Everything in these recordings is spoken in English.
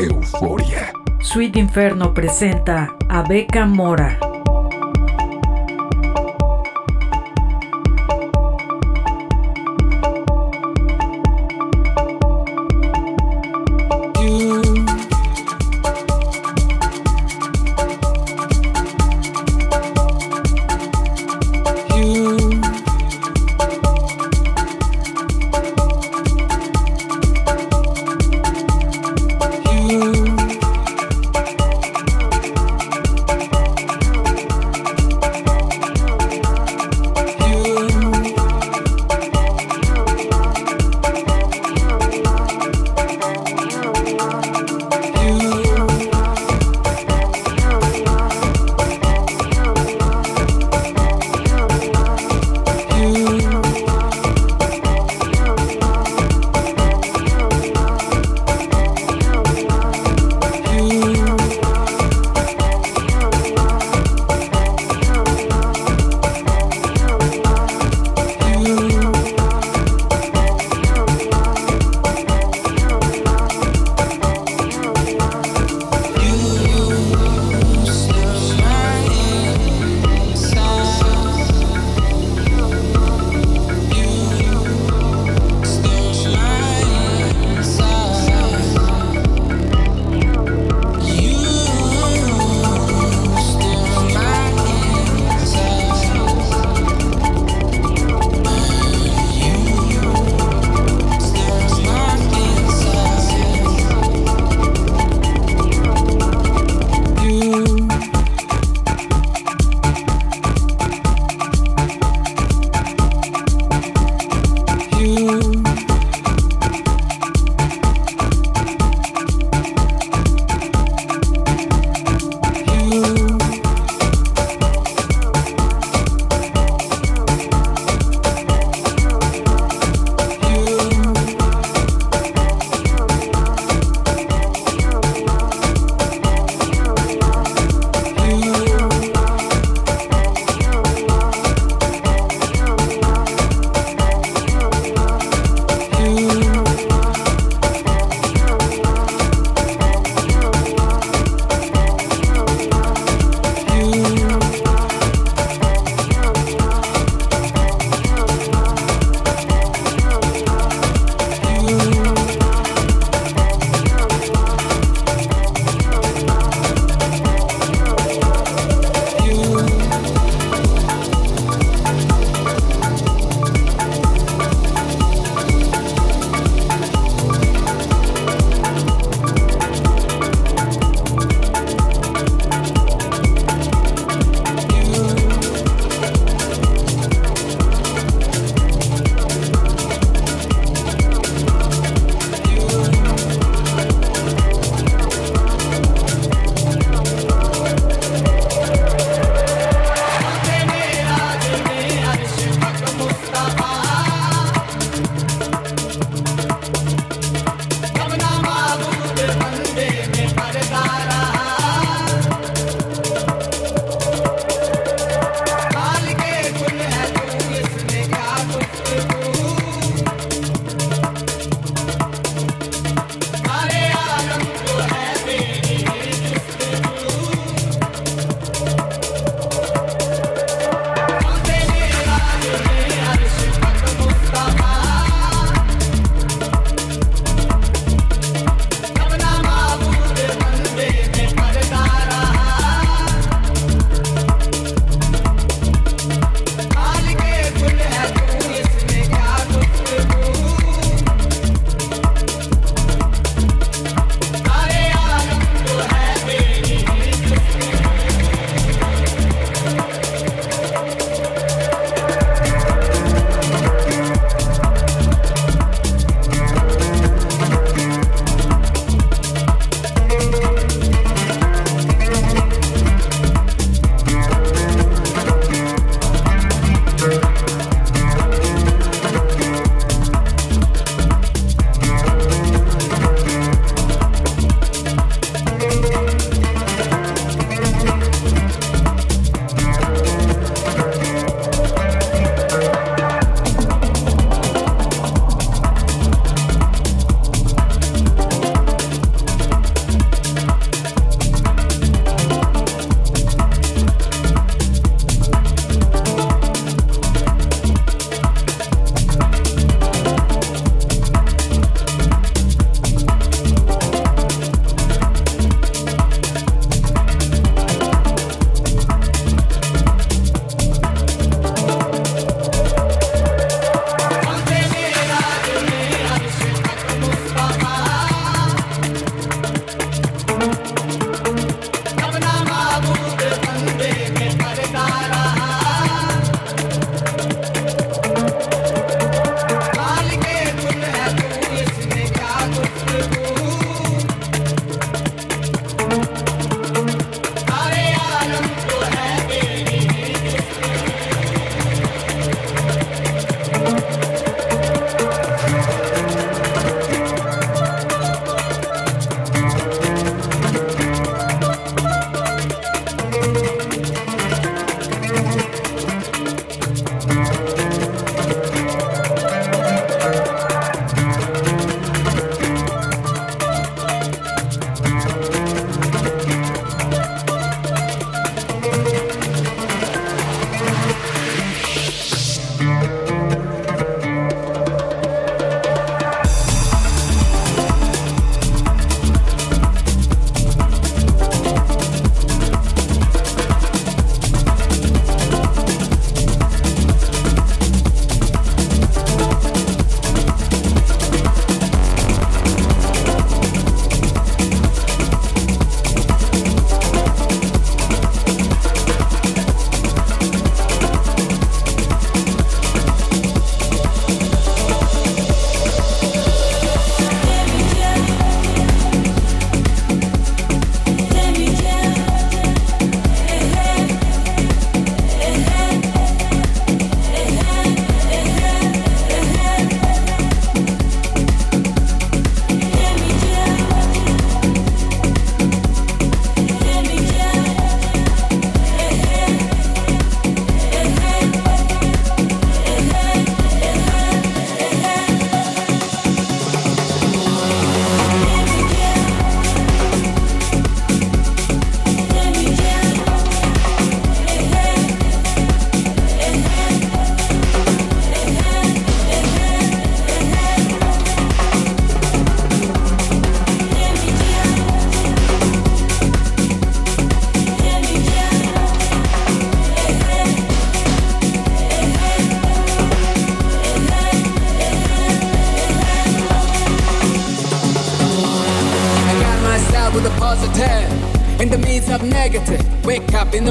Euforia. Sweet Inferno presenta a Beca Mora.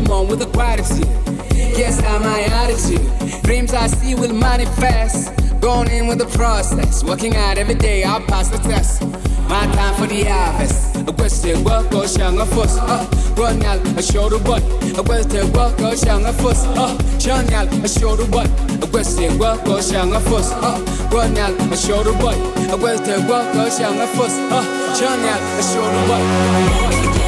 Morning with a gratitude. Yes, I'm my attitude. Dreams I see will manifest. Going in with the process. Working out every day, I'll pass the test. My time for the harvest. A question work or shang a fuss. Uh, run out, a show the what. A question work or shang a fuss. Uh, shang out, a show the what. A question work or shang a fuss. Uh, run out, a show the what. A question work or shang a fuss. Uh, shang out, a show the what.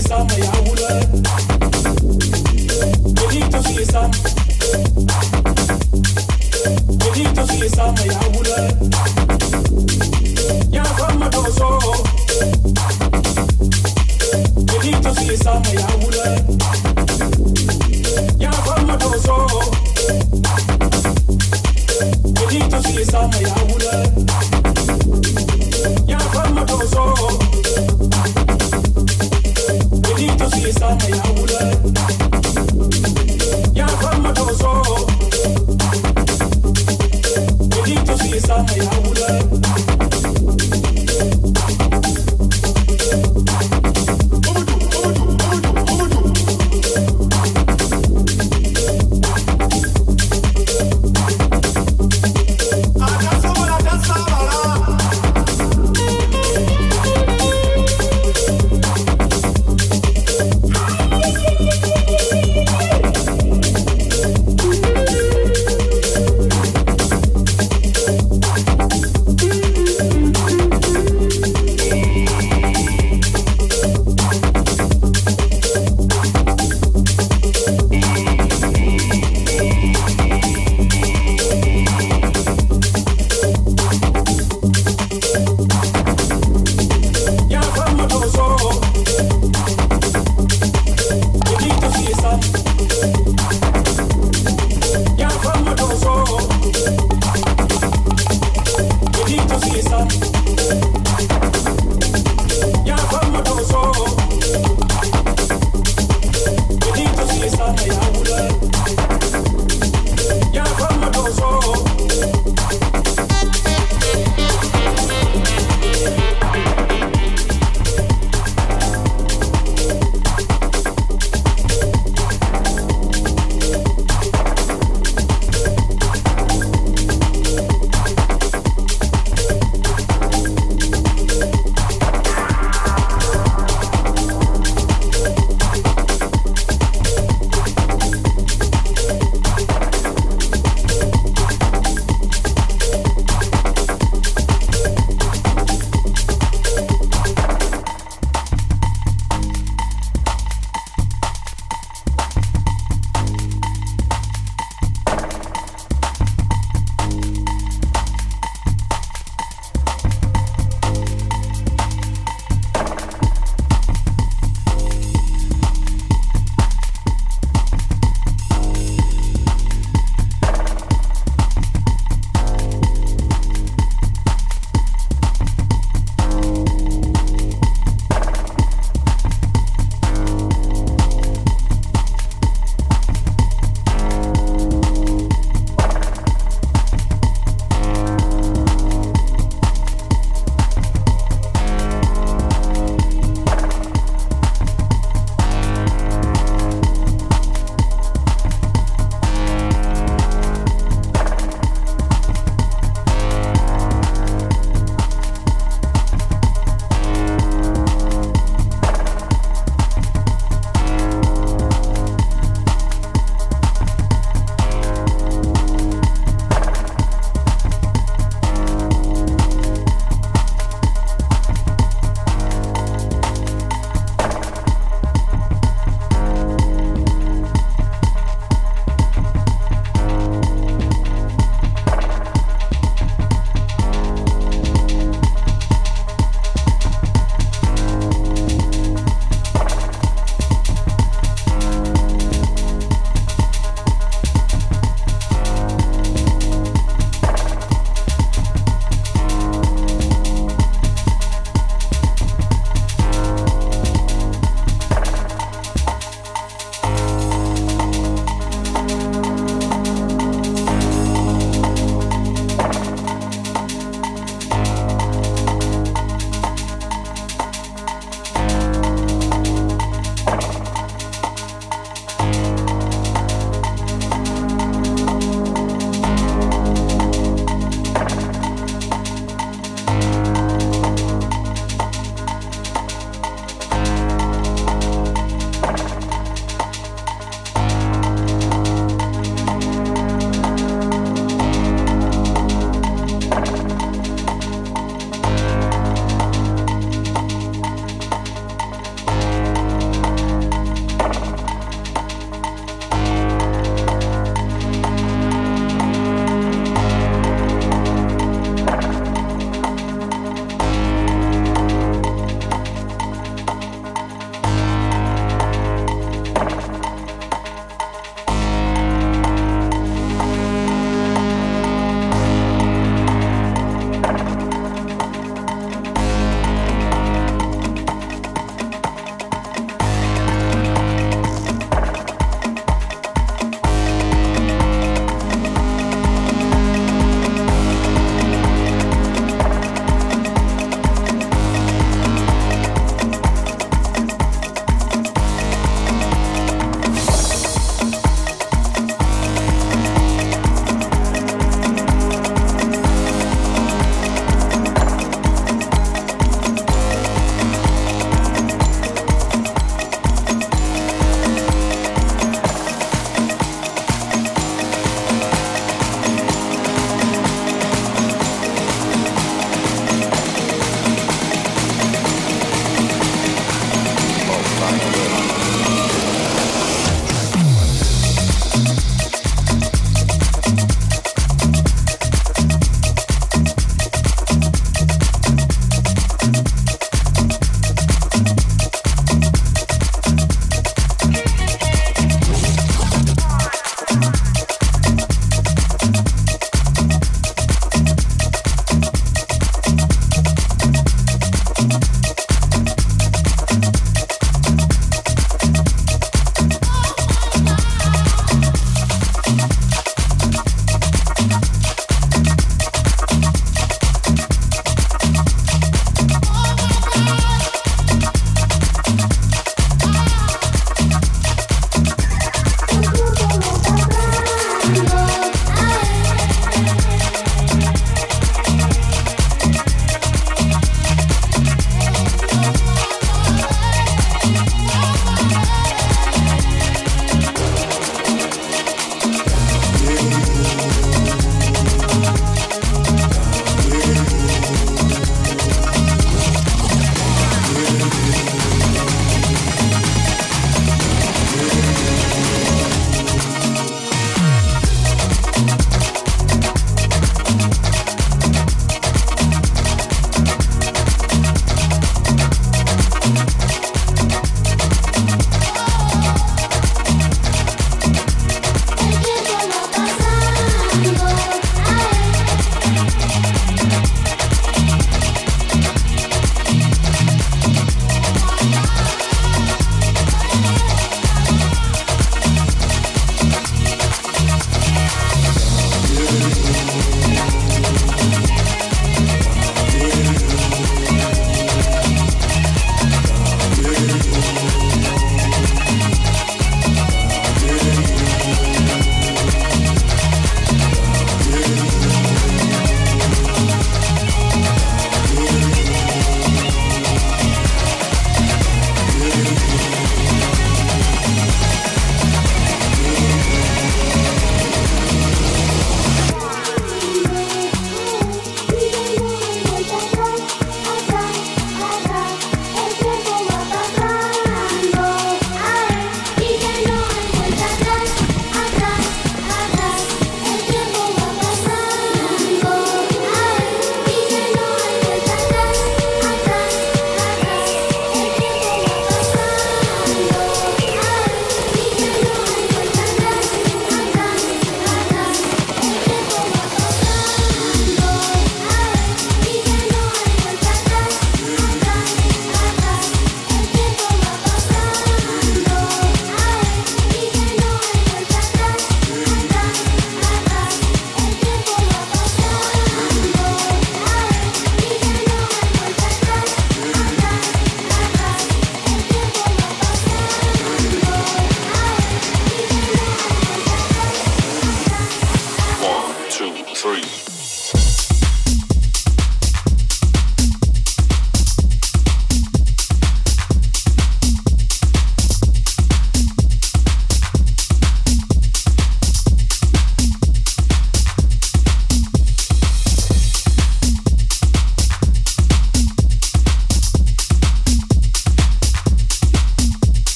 Sami ya ule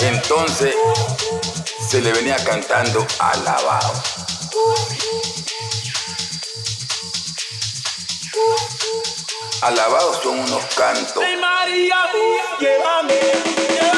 entonces se le venía cantando alabado. Alabados son unos cantos. María, llévame. Llévame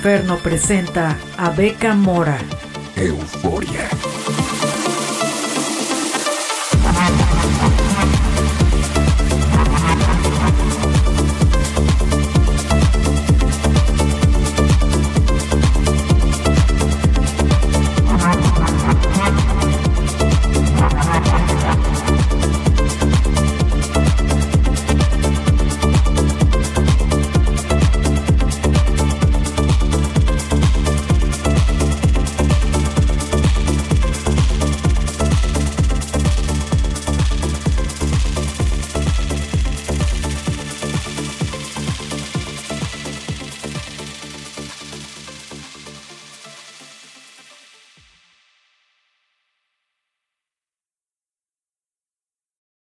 Inferno presenta a Beca Mora.